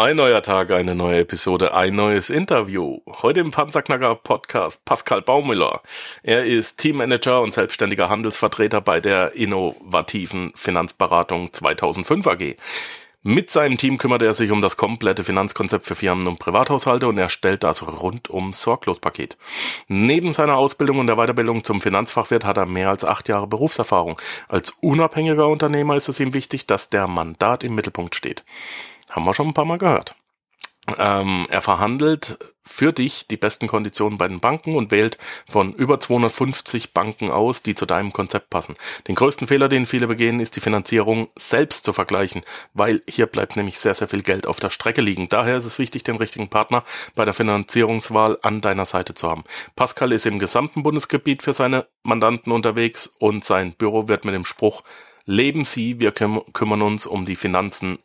Ein neuer Tag, eine neue Episode, ein neues Interview. Heute im Panzerknacker Podcast Pascal Baumüller. Er ist Teammanager und selbstständiger Handelsvertreter bei der innovativen Finanzberatung 2005 AG. Mit seinem Team kümmert er sich um das komplette Finanzkonzept für Firmen und Privathaushalte und erstellt das rundum Sorglos-Paket. Neben seiner Ausbildung und der Weiterbildung zum Finanzfachwirt hat er mehr als acht Jahre Berufserfahrung. Als unabhängiger Unternehmer ist es ihm wichtig, dass der Mandat im Mittelpunkt steht. Haben wir schon ein paar Mal gehört. Ähm, er verhandelt für dich die besten Konditionen bei den Banken und wählt von über 250 Banken aus, die zu deinem Konzept passen. Den größten Fehler, den viele begehen, ist die Finanzierung selbst zu vergleichen, weil hier bleibt nämlich sehr, sehr viel Geld auf der Strecke liegen. Daher ist es wichtig, den richtigen Partner bei der Finanzierungswahl an deiner Seite zu haben. Pascal ist im gesamten Bundesgebiet für seine Mandanten unterwegs und sein Büro wird mit dem Spruch Leben Sie, wir kümmern uns um die Finanzen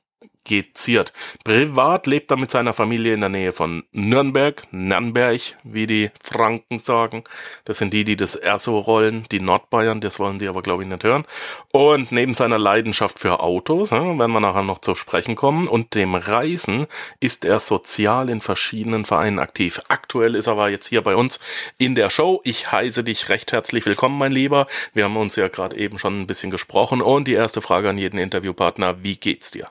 geziert. Privat lebt er mit seiner Familie in der Nähe von Nürnberg, Nürnberg, wie die Franken sagen. Das sind die, die das Erso rollen, die Nordbayern, das wollen die aber glaube ich nicht hören. Und neben seiner Leidenschaft für Autos, werden wir nachher noch zu sprechen kommen, und dem Reisen ist er sozial in verschiedenen Vereinen aktiv. Aktuell ist er aber jetzt hier bei uns in der Show. Ich heiße dich recht herzlich willkommen, mein Lieber. Wir haben uns ja gerade eben schon ein bisschen gesprochen und die erste Frage an jeden Interviewpartner, wie geht's dir?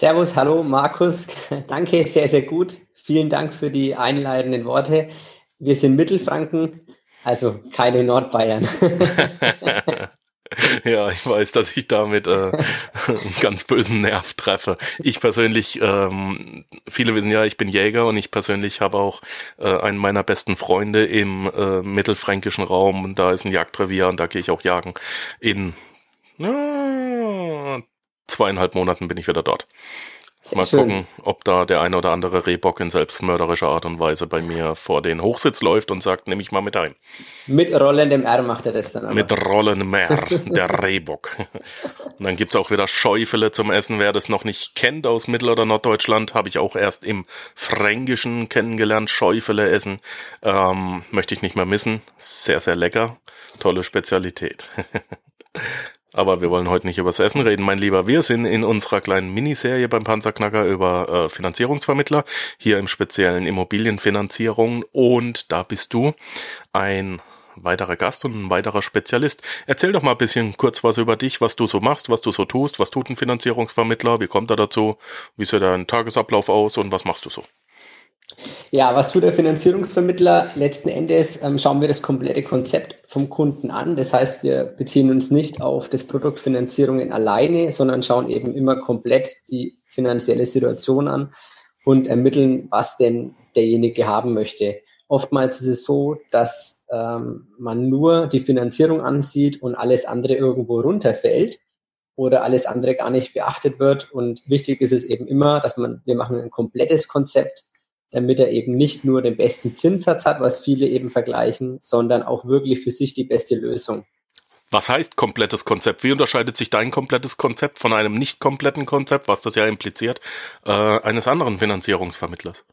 Servus, hallo Markus. Danke, sehr, sehr gut. Vielen Dank für die einleitenden Worte. Wir sind Mittelfranken, also keine Nordbayern. ja, ich weiß, dass ich damit äh, einen ganz bösen Nerv treffe. Ich persönlich, ähm, viele wissen ja, ich bin Jäger und ich persönlich habe auch äh, einen meiner besten Freunde im äh, mittelfränkischen Raum und da ist ein Jagdrevier und da gehe ich auch jagen in zweieinhalb Monaten bin ich wieder dort. Sehr Mal schön. gucken, ob da der eine oder andere Rehbock in selbstmörderischer Art und Weise bei mir vor den Hochsitz läuft und sagt, nehme ich mal mit ein. Mit rollendem R macht er das dann aber. Mit rollendem R, der Rehbock. Und dann gibt's auch wieder Schäufele zum Essen. Wer das noch nicht kennt aus Mittel- oder Norddeutschland, habe ich auch erst im Fränkischen kennengelernt. Schäufele essen. Ähm, möchte ich nicht mehr missen. Sehr, sehr lecker. Tolle Spezialität. Aber wir wollen heute nicht übers Essen reden, mein Lieber. Wir sind in unserer kleinen Miniserie beim Panzerknacker über äh, Finanzierungsvermittler, hier im speziellen Immobilienfinanzierung. Und da bist du ein weiterer Gast und ein weiterer Spezialist. Erzähl doch mal ein bisschen kurz was über dich, was du so machst, was du so tust, was tut ein Finanzierungsvermittler, wie kommt er dazu, wie sieht dein Tagesablauf aus und was machst du so? Ja, was tut der Finanzierungsvermittler? Letzten Endes ähm, schauen wir das komplette Konzept vom Kunden an. Das heißt, wir beziehen uns nicht auf das Produkt Finanzierungen alleine, sondern schauen eben immer komplett die finanzielle Situation an und ermitteln, was denn derjenige haben möchte. Oftmals ist es so, dass ähm, man nur die Finanzierung ansieht und alles andere irgendwo runterfällt oder alles andere gar nicht beachtet wird. Und wichtig ist es eben immer, dass man, wir machen ein komplettes Konzept damit er eben nicht nur den besten Zinssatz hat, was viele eben vergleichen, sondern auch wirklich für sich die beste Lösung. Was heißt komplettes Konzept? Wie unterscheidet sich dein komplettes Konzept von einem nicht kompletten Konzept, was das ja impliziert, äh, eines anderen Finanzierungsvermittlers?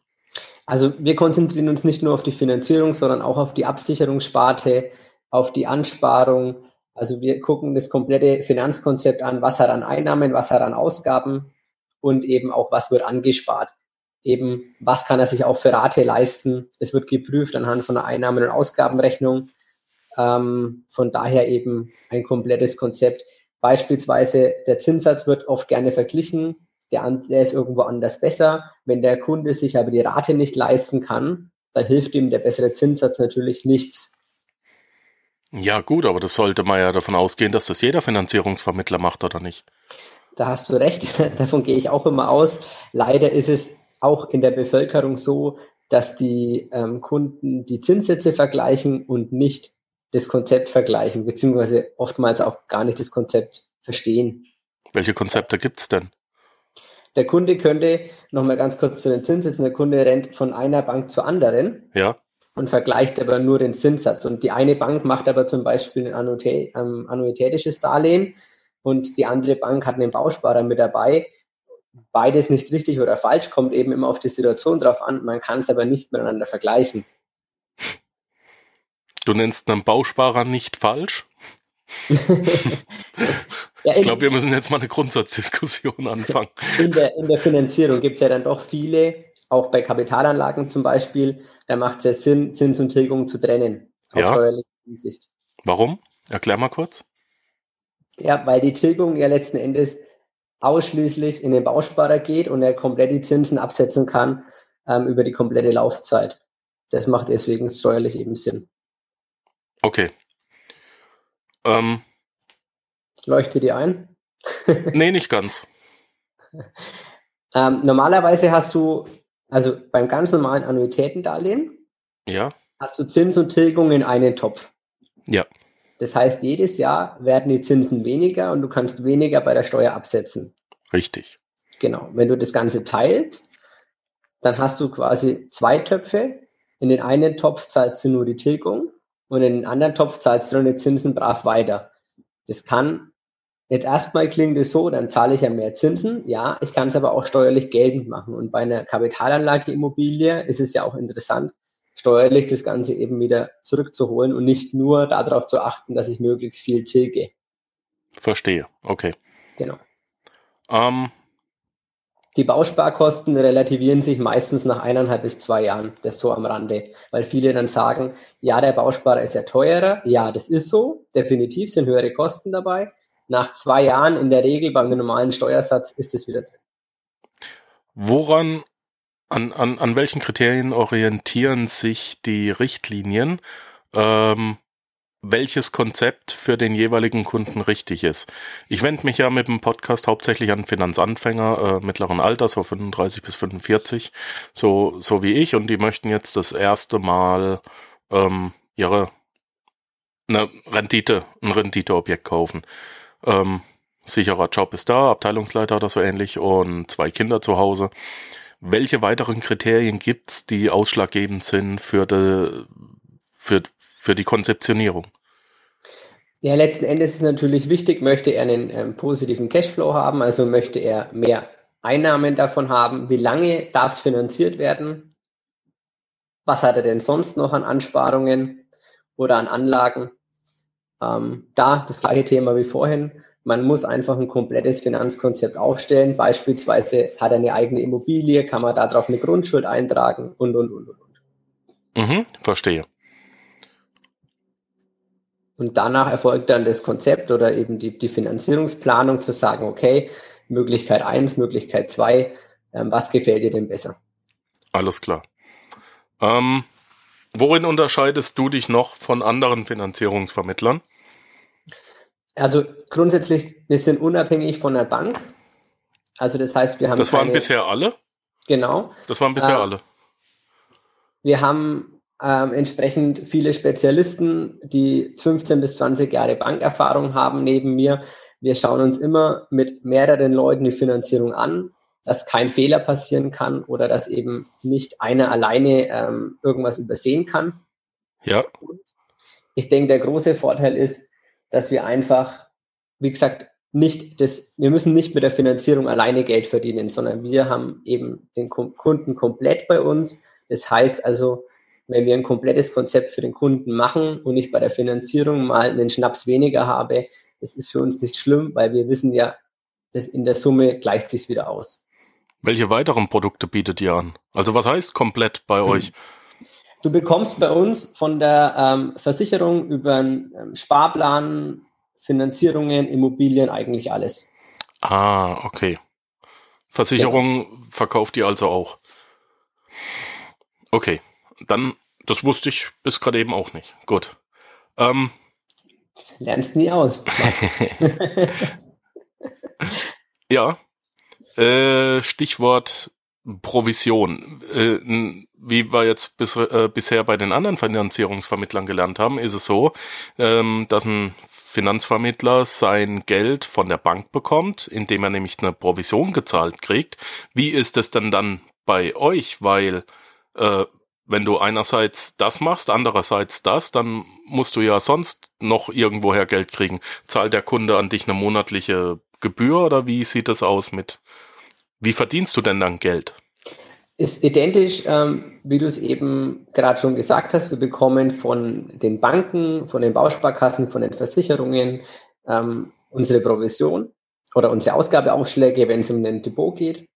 Also wir konzentrieren uns nicht nur auf die Finanzierung, sondern auch auf die Absicherungssparte, auf die Ansparung. Also wir gucken das komplette Finanzkonzept an, was hat an Einnahmen, was hat an Ausgaben und eben auch was wird angespart eben, was kann er sich auch für Rate leisten. Es wird geprüft anhand von einer Einnahmen- und Ausgabenrechnung. Ähm, von daher eben ein komplettes Konzept. Beispielsweise der Zinssatz wird oft gerne verglichen. Der, der ist irgendwo anders besser. Wenn der Kunde sich aber die Rate nicht leisten kann, dann hilft ihm der bessere Zinssatz natürlich nichts. Ja, gut, aber das sollte man ja davon ausgehen, dass das jeder Finanzierungsvermittler macht, oder nicht? Da hast du recht. Davon gehe ich auch immer aus. Leider ist es auch in der Bevölkerung so, dass die ähm, Kunden die Zinssätze vergleichen und nicht das Konzept vergleichen, beziehungsweise oftmals auch gar nicht das Konzept verstehen. Welche Konzepte gibt's denn? der Kunde könnte, nochmal ganz kurz zu den Zinssätzen, der Kunde rennt von einer Bank zur anderen Ja. und vergleicht aber nur den Zinssatz. Und die eine Bank macht aber zum Beispiel ein ähm, annuitätisches Darlehen und die andere Bank hat einen Bausparer mit dabei. Beides nicht richtig oder falsch, kommt eben immer auf die Situation drauf an. Man kann es aber nicht miteinander vergleichen. Du nennst einen Bausparer nicht falsch? Ja, Ich glaube, wir müssen jetzt mal eine Grundsatzdiskussion anfangen. in, der, in der Finanzierung gibt es ja dann doch viele, auch bei Kapitalanlagen zum Beispiel, da macht es ja Sinn, Zins und Tilgung zu trennen. Aus Ja. steuerlicher Hinsicht. Warum? Erklär mal kurz. Ja, weil die Tilgung ja letzten Endes ausschließlich in den Bausparer geht und er komplett die Zinsen absetzen kann ähm, über die komplette Laufzeit. Das macht deswegen steuerlich eben Sinn. Okay. Ähm, Leuchtet dir ein? nee, nicht ganz. Ähm, normalerweise hast du, also beim ganz normalen Annuitätendarlehen, Ja? hast du Zins und Tilgung in einen Topf. Ja. Das heißt, jedes Jahr werden die Zinsen weniger und du kannst weniger bei der Steuer absetzen. Richtig. Genau. Wenn du das Ganze teilst, dann hast du quasi zwei Töpfe. In den einen Topf zahlst du nur die Tilgung und in den anderen Topf zahlst du dann die Zinsen brav weiter. Das kann jetzt erstmal klingt es so, dann zahle ich ja mehr Zinsen. Ja, ich kann es aber auch steuerlich geltend machen. Und bei einer Kapitalanlage Immobilie ist es ja auch interessant, steuerlich das Ganze eben wieder zurückzuholen und nicht nur darauf zu achten, dass ich möglichst viel tilge. Verstehe. Okay. Genau. Ähm, Die Bausparkosten relativieren sich meistens nach eineinhalb bis zwei Jahren, das so am Rande, weil viele dann sagen, ja, der Bausparer ist ja teurer. Ja, das ist so, definitiv sind höhere Kosten dabei. Nach zwei Jahren in der Regel beim normalen Steuersatz ist es wieder drin. woran, an, an, an welchen Kriterien orientieren sich die Richtlinien, ähm, welches Konzept für den jeweiligen Kunden richtig ist? Ich wende mich ja mit dem Podcast hauptsächlich an Finanzanfänger äh, mittleren Alters, so 35 bis 45, so, so wie ich, und die möchten jetzt das erste Mal ähm, ihre eine Rendite, ein Renditeobjekt kaufen. Ähm, sicherer Job ist da, Abteilungsleiter oder so ähnlich und zwei Kinder zu Hause. Welche weiteren Kriterien gibt's, die ausschlaggebend sind für die, für, für die Konzeptionierung? Ja, letzten Endes ist natürlich wichtig, möchte er einen ähm, positiven Cashflow haben, also möchte er mehr Einnahmen davon haben, wie lange darf es finanziert werden, was hat er denn sonst noch an Ansparungen oder an Anlagen. Ähm, da das gleiche Thema wie vorhin. Man muss einfach ein komplettes Finanzkonzept aufstellen. Beispielsweise hat er eine eigene Immobilie, kann man darauf eine Grundschuld eintragen und, und, und, und. Mhm, verstehe. Und danach erfolgt dann das Konzept oder eben die, die Finanzierungsplanung zu sagen, okay, Möglichkeit eins, Möglichkeit zwei, ähm, was gefällt dir denn besser? Alles klar. Ähm, worin unterscheidest du dich noch von anderen Finanzierungsvermittlern? Also grundsätzlich, wir sind unabhängig von der Bank. Also das heißt, wir haben Das waren keine- bisher alle? genau. Das waren bisher Ah. alle. Wir haben ähm, entsprechend viele Spezialisten, die 15 bis 20 Jahre Bankerfahrung haben neben mir. Wir schauen uns immer mit mehreren Leuten die Finanzierung an, dass kein Fehler passieren kann oder dass eben nicht einer alleine ähm, irgendwas übersehen kann. Ja, Ich denke, der große Vorteil ist, dass wir einfach, wie gesagt, nicht das, wir müssen nicht mit der Finanzierung alleine Geld verdienen, sondern wir haben eben den Ku- Kunden komplett bei uns. Das heißt also, wenn wir ein komplettes Konzept für den Kunden machen und ich bei der Finanzierung mal einen Schnaps weniger habe, das ist für uns nicht schlimm, weil wir wissen ja, das in der Summe gleicht sich wieder aus. welche weiteren Produkte bietet ihr an? Also was heißt komplett bei euch? Du bekommst bei uns von der ähm, Versicherung über einen ähm, Sparplan, Finanzierungen, Immobilien eigentlich alles. Ah, okay. Versicherung verkauft ihr also auch. Okay, dann, das wusste ich bis gerade eben auch nicht. Gut. Ähm, Das lernst nie aus. ja, äh, Stichwort Provision. Äh, wie wir jetzt bis, äh, bisher bei den anderen Finanzierungsvermittlern gelernt haben, ist es so, ähm, dass ein Finanzvermittler sein Geld von der Bank bekommt, indem er nämlich eine Provision gezahlt kriegt. Wie ist es denn dann bei euch? Weil äh, wenn du einerseits das machst, andererseits das, dann musst du ja sonst noch irgendwoher Geld kriegen. Zahlt der Kunde an dich eine monatliche Gebühr oder wie sieht das aus mit, wie verdienst du denn dann Geld? Ist identisch, ähm, wie du es eben gerade schon gesagt hast. Wir bekommen von den Banken, von den Bausparkassen, von den Versicherungen ähm, unsere Provision oder unsere Ausgabeaufschläge, wenn es um ein Depot geht.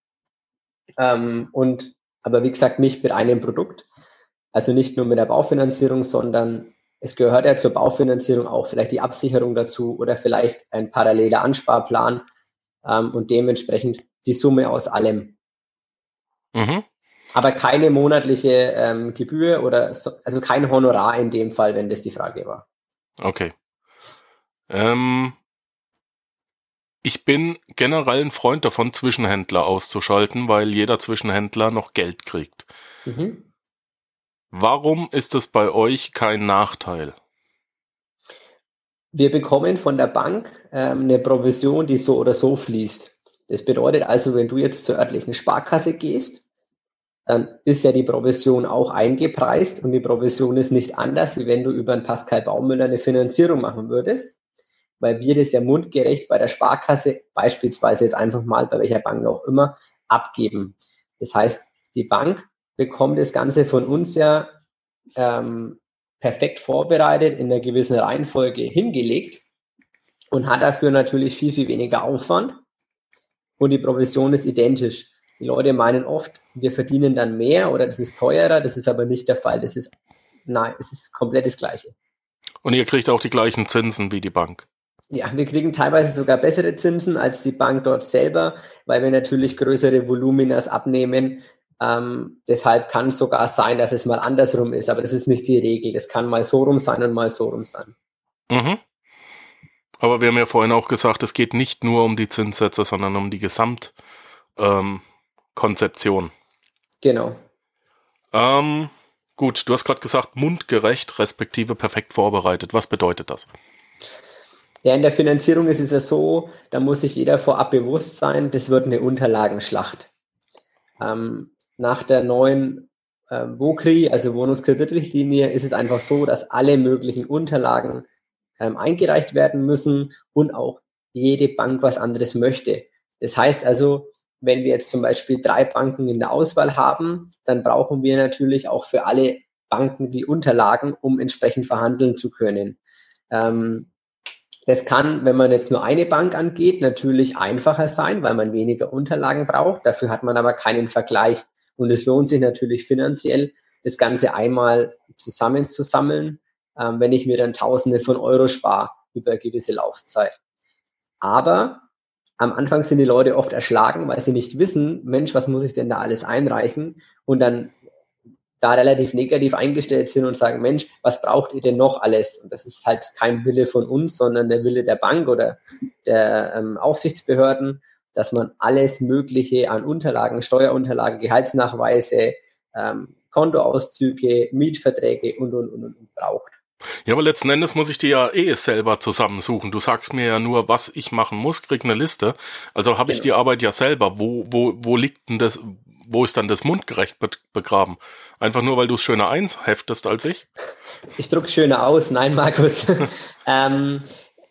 Ähm, und aber wie gesagt nicht mit einem Produkt, also nicht nur mit der Baufinanzierung, sondern es gehört ja zur Baufinanzierung auch vielleicht die Absicherung dazu oder vielleicht ein paralleler Ansparplan ähm, und dementsprechend die Summe aus allem. Mhm. Aber keine monatliche ähm, Gebühr oder so, also kein Honorar in dem Fall, wenn das die Frage war. Okay. Ähm, ich bin generell ein Freund davon, Zwischenhändler auszuschalten, weil jeder Zwischenhändler noch Geld kriegt. Mhm. Warum ist das bei euch kein Nachteil? Wir bekommen von der Bank ähm, eine Provision, die so oder so fließt. Das bedeutet also, wenn du jetzt zur örtlichen Sparkasse gehst, dann ist ja die Provision auch eingepreist und die Provision ist nicht anders, wie wenn du über einen Pascal Baumüller eine Finanzierung machen würdest, weil wir das ja mundgerecht bei der Sparkasse, beispielsweise jetzt einfach mal bei welcher Bank auch immer, abgeben. Das heißt, die Bank bekommt das Ganze von uns ja ähm, perfekt vorbereitet, in einer gewissen Reihenfolge hingelegt und hat dafür natürlich viel, viel weniger Aufwand und die Provision ist identisch. Die Leute meinen oft, wir verdienen dann mehr oder das ist teurer, das ist aber nicht der Fall. Das ist, nein, es ist komplett das Gleiche. Und ihr kriegt auch die gleichen Zinsen wie die Bank. Ja, wir kriegen teilweise sogar bessere Zinsen als die Bank dort selber, weil wir natürlich größere Voluminas abnehmen, ähm, deshalb kann es sogar sein, dass es mal andersrum ist, aber das ist nicht die Regel. Das kann mal so rum sein und mal so rum sein. Mhm. Aber wir haben ja vorhin auch gesagt, es geht nicht nur um die Zinssätze, sondern um die Gesamtkonzeption. Ähm, genau. Ähm, gut, du hast gerade gesagt, mundgerecht respektive perfekt vorbereitet. Was bedeutet das? Ja, in der Finanzierung ist es ja so, da muss sich jeder vorab bewusst sein, das wird eine Unterlagenschlacht. Ähm, nach der neuen äh, WOKRI, also Wohnungskreditrichtlinie, ist es einfach so, dass alle möglichen Unterlagen ähm, eingereicht werden müssen und auch jede Bank was anderes möchte. Das heißt also, wenn wir jetzt zum Beispiel drei Banken in der Auswahl haben, dann brauchen wir natürlich auch für alle Banken die Unterlagen, um entsprechend verhandeln zu können. Ähm, das kann, wenn man jetzt nur eine Bank angeht, natürlich einfacher sein, weil man weniger Unterlagen braucht. Dafür hat man aber keinen Vergleich. Und es lohnt sich natürlich finanziell, das Ganze einmal zusammenzusammeln, ähm, wenn ich mir dann Tausende von Euro spare über eine gewisse Laufzeit. Aber am Anfang sind die Leute oft erschlagen, weil sie nicht wissen, Mensch, was muss ich denn da alles einreichen? Und dann da relativ negativ eingestellt sind und sagen, Mensch, was braucht ihr denn noch alles? Und das ist halt kein Wille von uns, sondern der Wille der Bank oder der ähm, Aufsichtsbehörden dass man alles Mögliche an Unterlagen, Steuerunterlagen, Gehaltsnachweise, ähm, Kontoauszüge, Mietverträge und, und, und, und braucht. Ja, aber letzten Endes muss ich die ja eh selber zusammensuchen. Du sagst mir ja nur, was ich machen muss, krieg eine Liste. Also habe ich die Arbeit ja selber. Wo, wo, wo liegt denn das, wo ist dann das mundgerecht begraben? Einfach nur, weil du es schöner einsheftest als ich? Ich druck schöner aus. Nein, Markus. ähm,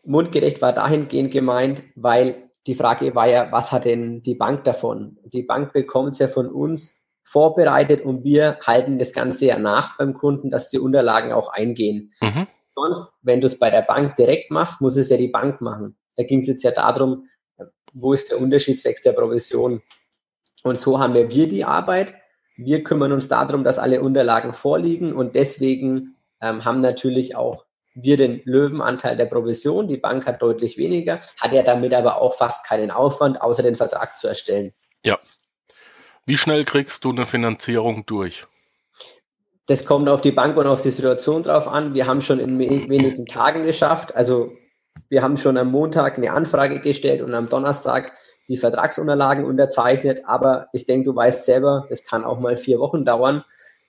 mundgerecht war dahingehend gemeint, weil die Frage war ja, was hat denn die Bank davon? Die Bank bekommt es ja von uns vorbereitet und wir halten das Ganze ja nach beim Kunden, dass die Unterlagen auch eingehen. Mhm. Sonst, wenn du es bei der Bank direkt machst, muss es ja die Bank machen. Da ging es jetzt ja darum, wo ist der Unterschied zwecks der Provision? Und so haben wir, wir die Arbeit. Wir kümmern uns darum, dass alle Unterlagen vorliegen und deswegen ähm, haben natürlich auch wir den Löwenanteil der Provision, die Bank hat deutlich weniger, hat ja damit aber auch fast keinen Aufwand, außer den Vertrag zu erstellen. Ja. Wie schnell kriegst du eine Finanzierung durch? Das kommt auf die Bank und auf die Situation drauf an. Wir haben schon in wenigen Tagen geschafft. Also wir haben schon am Montag eine Anfrage gestellt und am Donnerstag die Vertragsunterlagen unterzeichnet. Aber ich denke, du weißt selber, es kann auch mal vier Wochen dauern,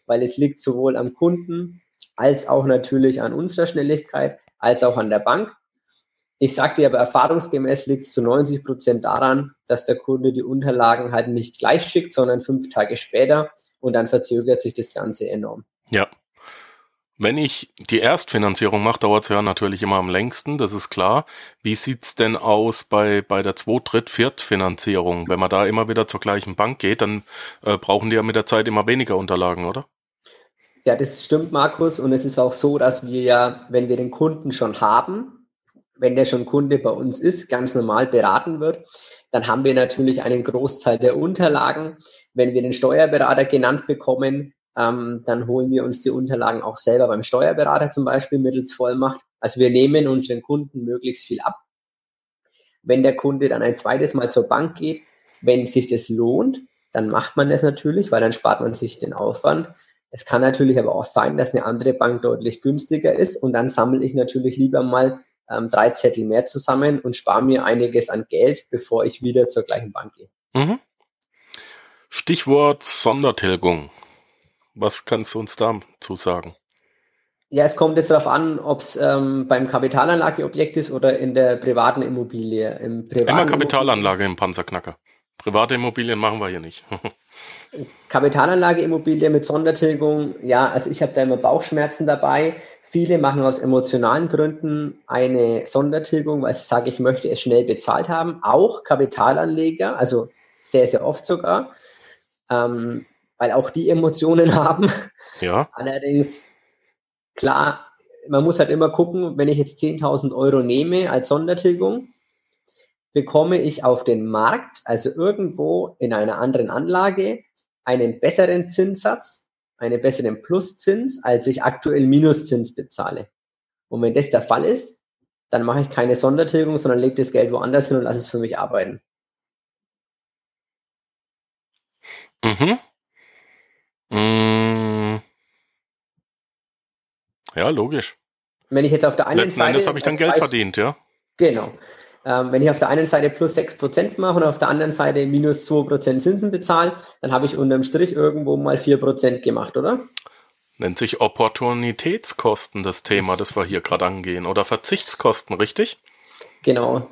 weil es liegt sowohl am Kunden als auch natürlich an unserer Schnelligkeit, als auch an der Bank. Ich sage dir aber erfahrungsgemäß liegt es zu 90 Prozent daran, dass der Kunde die Unterlagen halt nicht gleich schickt, sondern fünf Tage später und dann verzögert sich das Ganze enorm. Ja. Wenn ich die Erstfinanzierung mache, dauert es ja natürlich immer am längsten, das ist klar. Wie sieht's denn aus bei, bei der Zweit-, Dritt-, Viertfinanzierung? Wenn man da immer wieder zur gleichen Bank geht, dann äh, brauchen die ja mit der Zeit immer weniger Unterlagen, oder? Ja, das stimmt, Markus. Und es ist auch so, dass wir ja, wenn wir den Kunden schon haben, wenn der schon Kunde bei uns ist, ganz normal beraten wird, dann haben wir natürlich einen Großteil der Unterlagen. Wenn wir den Steuerberater genannt bekommen, ähm, dann holen wir uns die Unterlagen auch selber beim Steuerberater zum Beispiel mittels Vollmacht. Also wir nehmen unseren Kunden möglichst viel ab. Wenn der Kunde dann ein zweites Mal zur Bank geht, wenn sich das lohnt, dann macht man das natürlich, weil dann spart man sich den Aufwand. Es kann natürlich aber auch sein, dass eine andere Bank deutlich günstiger ist und dann sammle ich natürlich lieber mal ähm, drei Zettel mehr zusammen und spare mir einiges an Geld, bevor ich wieder zur gleichen Bank gehe. Mhm. Stichwort Sondertilgung. Was kannst du uns dazu sagen? Ja, es kommt jetzt darauf an, ob es ähm, beim Kapitalanlageobjekt ist oder in der privaten Immobilie. Im privaten Immer Kapitalanlage im Panzerknacker. Private Immobilien machen wir hier nicht. Kapitalanlageimmobilie mit Sondertilgung, ja, also ich habe da immer Bauchschmerzen dabei. Viele machen aus emotionalen Gründen eine Sondertilgung, weil sie sagen, ich möchte es schnell bezahlt haben. Auch Kapitalanleger, also sehr, sehr oft sogar, ähm, weil auch die Emotionen haben. Ja. Allerdings, klar, man muss halt immer gucken, wenn ich jetzt 10.000 Euro nehme als Sondertilgung, bekomme ich auf den Markt, also irgendwo in einer anderen Anlage, einen besseren Zinssatz, einen besseren Pluszins, als ich aktuell Minuszins bezahle. Und wenn das der Fall ist, dann mache ich keine Sondertilgung, sondern lege das Geld woanders hin und lasse es für mich arbeiten. Mhm. Mmh. Ja, logisch. Wenn ich jetzt auf der einen Letzten Seite. Endes habe ich dann Geld verdient, ja. Genau. Ähm, wenn ich auf der einen Seite plus 6% mache und auf der anderen Seite minus 2% Zinsen bezahle, dann habe ich unterm Strich irgendwo mal 4% gemacht, oder? Nennt sich Opportunitätskosten das Thema, das wir hier gerade angehen. Oder Verzichtskosten, richtig? Genau.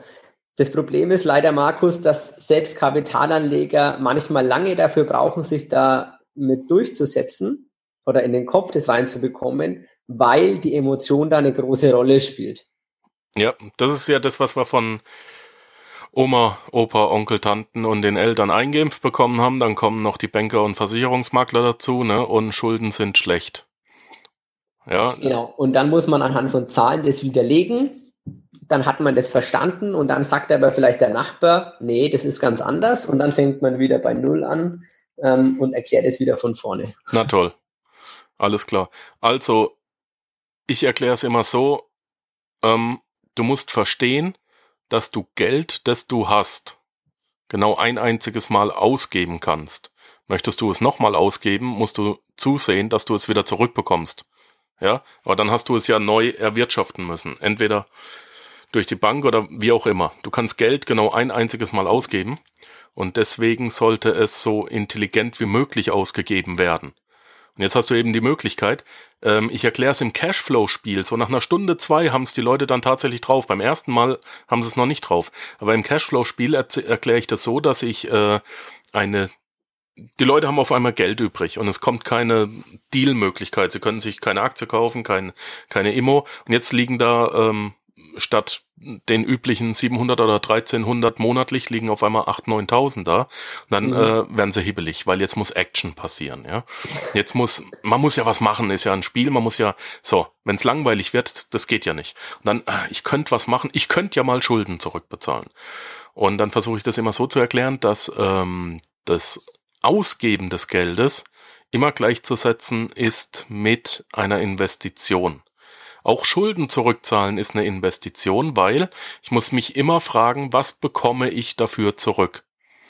Das Problem ist leider, Markus, dass selbst Kapitalanleger manchmal lange dafür brauchen, sich da mit durchzusetzen oder in den Kopf das reinzubekommen, weil die Emotion da eine große Rolle spielt. Ja, das ist ja das, was wir von Oma, Opa, Onkel, Tanten und den Eltern eingeimpft bekommen haben. Dann kommen noch die Banker und Versicherungsmakler dazu, ne? Und Schulden sind schlecht. Ja. Genau. Und dann muss man anhand von Zahlen das widerlegen. Dann hat man das verstanden und dann sagt aber vielleicht der Nachbar, nee, das ist ganz anders. Und dann fängt man wieder bei Null an ähm, und erklärt es wieder von vorne. Na toll. Alles klar. Also, ich erkläre es immer so, ähm, Du musst verstehen, dass du Geld, das du hast, genau ein einziges Mal ausgeben kannst. Möchtest du es nochmal ausgeben, musst du zusehen, dass du es wieder zurückbekommst. Ja, aber dann hast du es ja neu erwirtschaften müssen. Entweder durch die Bank oder wie auch immer. Du kannst Geld genau ein einziges Mal ausgeben und deswegen sollte es so intelligent wie möglich ausgegeben werden. Und jetzt hast du eben die Möglichkeit, ähm, ich erkläre es im Cashflow-Spiel, so nach einer Stunde, zwei haben es die Leute dann tatsächlich drauf. Beim ersten Mal haben sie es noch nicht drauf. Aber im Cashflow-Spiel erkläre ich das so, dass ich äh, eine die Leute haben auf einmal Geld übrig und es kommt keine Deal-Möglichkeit. Sie können sich keine Aktie kaufen, kein, keine Immo. Und jetzt liegen da ähm, statt den üblichen 700 oder 1300 monatlich liegen auf einmal 8, 9.000 da. Dann mhm. äh, werden sie hibbelig, weil jetzt muss Action passieren, ja. Jetzt muss, man muss ja was machen, ist ja ein Spiel, man muss ja, so, wenn es langweilig wird, das geht ja nicht. Und dann, äh, ich könnte was machen, ich könnte ja mal Schulden zurückbezahlen. Und dann versuche ich das immer so zu erklären, dass ähm, das Ausgeben des Geldes immer gleichzusetzen ist mit einer Investition. Auch Schulden zurückzahlen ist eine Investition, weil ich muss mich immer fragen, was bekomme ich dafür zurück?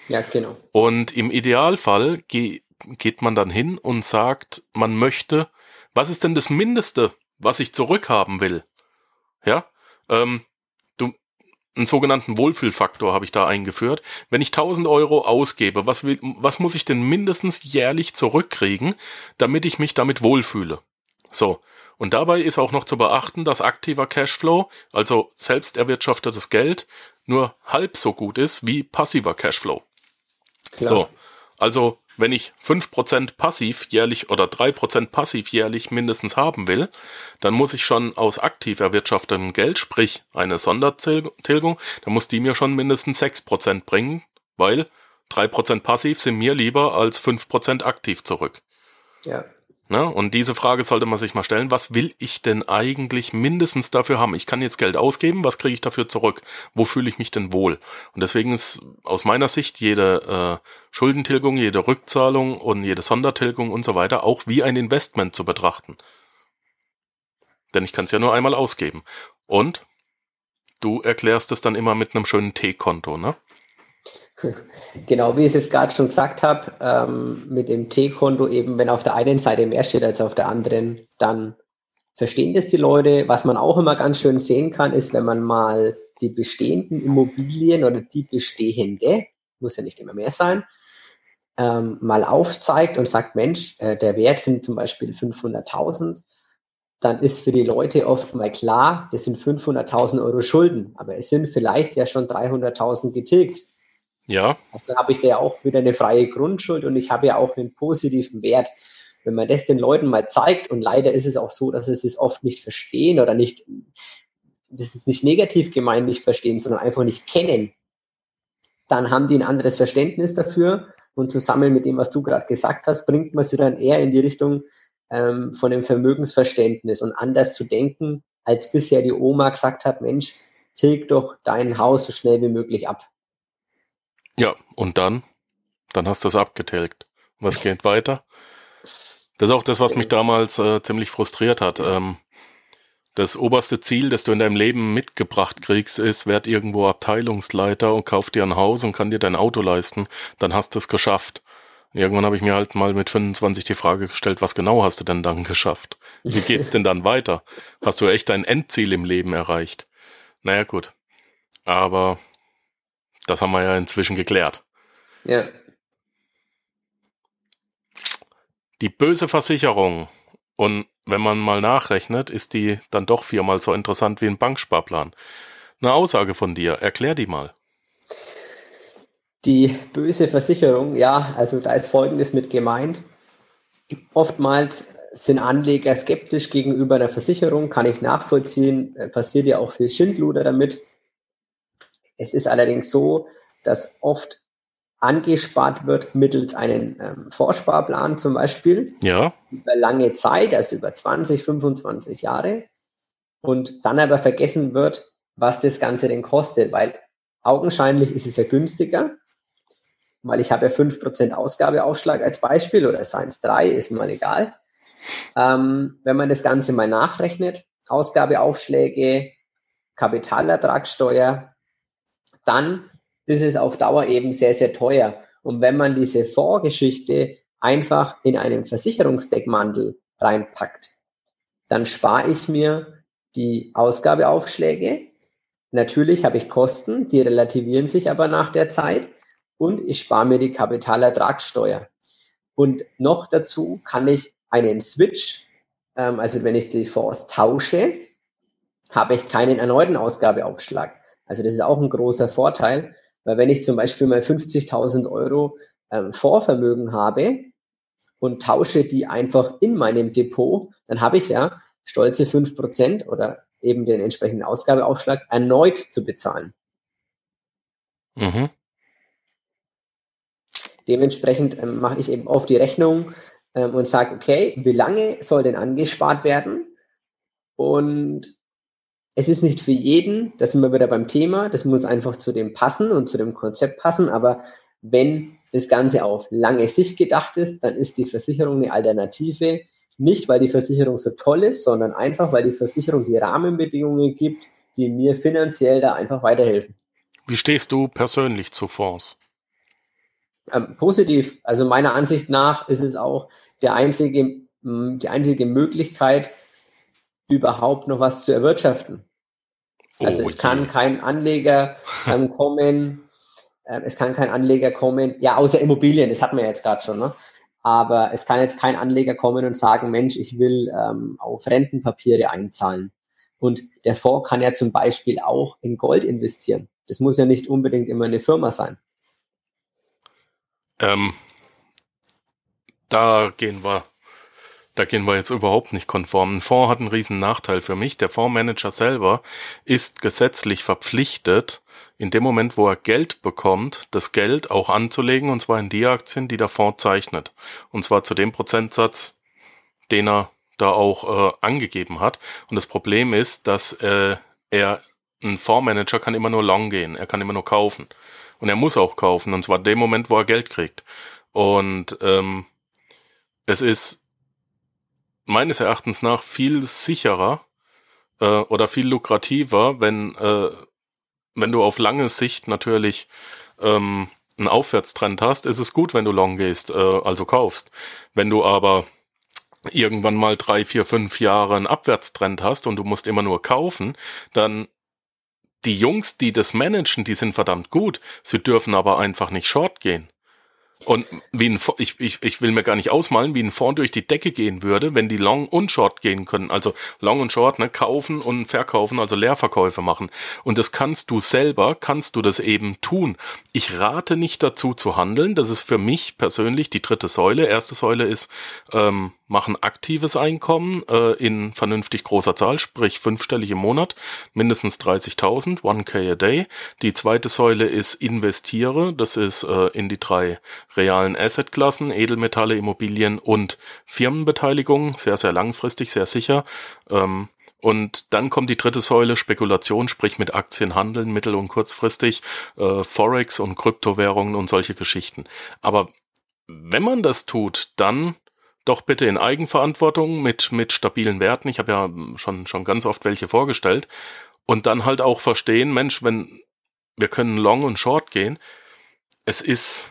Ja, genau. Und im Idealfall ge geht man dann hin und sagt, man möchte, was ist denn das Mindeste, was ich zurückhaben will? Ja, ähm, du, einen sogenannten Wohlfühlfaktor habe ich da eingeführt. Wenn ich 1000 Euro ausgebe, was will, was muss ich denn mindestens jährlich zurückkriegen, damit ich mich damit wohlfühle? So. Und dabei ist auch noch zu beachten, dass aktiver Cashflow, also selbst erwirtschaftetes Geld, nur halb so gut ist wie passiver Cashflow. Klar. So. Also, wenn ich fünf Prozent passiv jährlich oder drei Prozent passiv jährlich mindestens haben will, dann muss ich schon aus aktiv erwirtschaftetem Geld, sprich eine Sondertilgung, dann muss die mir schon mindestens sechs Prozent bringen, weil drei Prozent passiv sind mir lieber als fünf Prozent aktiv zurück. Ja. Ne? Und diese Frage sollte man sich mal stellen, was will ich denn eigentlich mindestens dafür haben? Ich kann jetzt Geld ausgeben, was kriege ich dafür zurück? Wo fühle ich mich denn wohl? Und deswegen ist aus meiner Sicht jede äh, Schuldentilgung, jede Rückzahlung und jede Sondertilgung und so weiter auch wie ein Investment zu betrachten. Denn ich kann es ja nur einmal ausgeben. Und du erklärst es dann immer mit einem schönen T-Konto, ne? Genau, wie ich es jetzt gerade schon gesagt habe, ähm, mit dem T-Konto eben, wenn auf der einen Seite mehr steht als auf der anderen, dann verstehen das die Leute. Was man auch immer ganz schön sehen kann, ist, wenn man mal die bestehenden Immobilien oder die bestehende, muss ja nicht immer mehr sein, ähm, mal aufzeigt und sagt, Mensch, äh, der Wert sind zum Beispiel 500.000, dann ist für die Leute oft mal klar, das sind 500.000 Euro Schulden, aber es sind vielleicht ja schon 300.000 getilgt. Ja. Also habe ich da ja auch wieder eine freie Grundschuld und ich habe ja auch einen positiven Wert. Wenn man das den Leuten mal zeigt, und leider ist es auch so, dass sie es oft nicht verstehen oder nicht, das ist nicht negativ gemeint, nicht verstehen, sondern einfach nicht kennen, dann haben die ein anderes Verständnis dafür und zusammen mit dem, was du gerade gesagt hast, bringt man sie dann eher in die Richtung ähm, von dem Vermögensverständnis und anders zu denken, als bisher die Oma gesagt hat, Mensch, tilg doch dein Haus so schnell wie möglich ab. Ja, und dann? Dann hast du es abgetilgt. Was geht weiter? Das ist auch das, was mich damals äh, ziemlich frustriert hat. Ähm, das oberste Ziel, das du in deinem Leben mitgebracht kriegst, ist, werd irgendwo Abteilungsleiter und kauf dir ein Haus und kann dir dein Auto leisten. Dann hast du es geschafft. Irgendwann habe ich mir halt mal mit 25 die Frage gestellt, was genau hast du denn dann geschafft? Wie geht's denn dann weiter? Hast du echt dein Endziel im Leben erreicht? Naja, gut. Aber das haben wir ja inzwischen geklärt. Ja. Die böse Versicherung. Und wenn man mal nachrechnet, ist die dann doch viermal so interessant wie ein Banksparplan. Eine Aussage von dir, erklär die mal. Die böse Versicherung, ja, also da ist Folgendes mit gemeint. Oftmals sind Anleger skeptisch gegenüber einer Versicherung, kann ich nachvollziehen, äh, passiert ja auch viel Schindluder damit. Es ist allerdings so, dass oft angespart wird mittels einem ähm, Vorsparplan zum Beispiel. Ja. Über lange Zeit, also über 20, 25 Jahre. Und dann aber vergessen wird, was das Ganze denn kostet, weil augenscheinlich ist es ja günstiger, weil ich habe ja 5% Ausgabeaufschlag als Beispiel oder seien es drei, ist mir mal egal. Ähm, wenn man das Ganze mal nachrechnet, Ausgabeaufschläge, Kapitalertragssteuer, dann ist es auf Dauer eben sehr, sehr teuer. Und wenn man diese Vorgeschichte einfach in einen Versicherungsdeckmantel reinpackt, dann spare ich mir die Ausgabeaufschläge. Natürlich habe ich Kosten, die relativieren sich aber nach der Zeit und ich spare mir die Kapitalertragssteuer. Und noch dazu kann ich einen Switch, ähm, also wenn ich die Fonds tausche, habe ich keinen erneuten Ausgabeaufschlag. Also das ist auch ein großer Vorteil, weil wenn ich zum Beispiel mal 50.000 Euro ähm, Vorvermögen habe und tausche die einfach in meinem Depot, dann habe ich ja stolze 5% oder eben den entsprechenden Ausgabeaufschlag erneut zu bezahlen. Mhm. Dementsprechend ähm, mache ich eben oft die Rechnung ähm, und sage, okay, wie lange soll denn angespart werden? Und es ist nicht für jeden, da sind wir wieder beim Thema, das muss einfach zu dem passen und zu dem Konzept passen, aber wenn das Ganze auf lange Sicht gedacht ist, dann ist die Versicherung eine Alternative, nicht weil die Versicherung so toll ist, sondern einfach, weil die Versicherung die Rahmenbedingungen gibt, die mir finanziell da einfach weiterhelfen. Wie stehst du persönlich zu Fonds? Ähm, positiv. Also meiner Ansicht nach ist es auch der einzige, die einzige Möglichkeit, überhaupt noch was zu erwirtschaften. Also oh, es kann kein Anleger ähm, kommen, äh, es kann kein Anleger kommen, ja, außer Immobilien, das hatten wir jetzt gerade schon, ne? Aber es kann jetzt kein Anleger kommen und sagen, Mensch, ich will ähm, auf Rentenpapiere einzahlen. Und der Fonds kann ja zum Beispiel auch in Gold investieren. Das muss ja nicht unbedingt immer eine Firma sein. Ähm, da gehen wir, da gehen wir jetzt überhaupt nicht konform. Ein Fonds hat einen riesen Nachteil für mich. Der Fondsmanager selber ist gesetzlich verpflichtet, in dem Moment, wo er Geld bekommt, das Geld auch anzulegen, und zwar in die Aktien, die der Fonds zeichnet. Und zwar zu dem Prozentsatz, den er da auch äh, angegeben hat. Und das Problem ist, dass äh, er, ein Fondsmanager kann immer nur long gehen, er kann immer nur kaufen. Und er muss auch kaufen, und zwar in dem Moment, wo er Geld kriegt. Und ähm, es ist meines Erachtens nach viel sicherer äh, oder viel lukrativer, wenn äh, wenn du auf lange Sicht natürlich ähm, einen Aufwärtstrend hast, ist es gut, wenn du long gehst, äh, also kaufst. Wenn du aber irgendwann mal drei, vier, fünf Jahre einen Abwärtstrend hast und du musst immer nur kaufen, dann die Jungs, die das managen, die sind verdammt gut. Sie dürfen aber einfach nicht short gehen. Und wie ein, ich, ich, ich will mir gar nicht ausmalen, wie ein Fonds durch die Decke gehen würde, wenn die Long und Short gehen können. Also Long und Short, ne, kaufen und verkaufen, also Leerverkäufe machen. Und das kannst du selber, kannst du das eben tun. Ich rate nicht dazu zu handeln. Das ist für mich persönlich die dritte Säule. Erste Säule ist, ähm, machen aktives Einkommen äh, in vernünftig großer Zahl, sprich fünfstellig im Monat, mindestens 30.000, 1k a day. Die zweite Säule ist investiere, das ist äh, in die drei realen Assetklassen, Edelmetalle, Immobilien und Firmenbeteiligung, sehr, sehr langfristig, sehr sicher. Ähm, und dann kommt die dritte Säule, Spekulation, sprich mit Aktien handeln, mittel- und kurzfristig, äh, Forex und Kryptowährungen und solche Geschichten. Aber wenn man das tut, dann doch bitte in Eigenverantwortung mit, mit stabilen Werten. Ich habe ja schon, schon ganz oft welche vorgestellt. Und dann halt auch verstehen, Mensch, wenn wir können Long und Short gehen, es ist,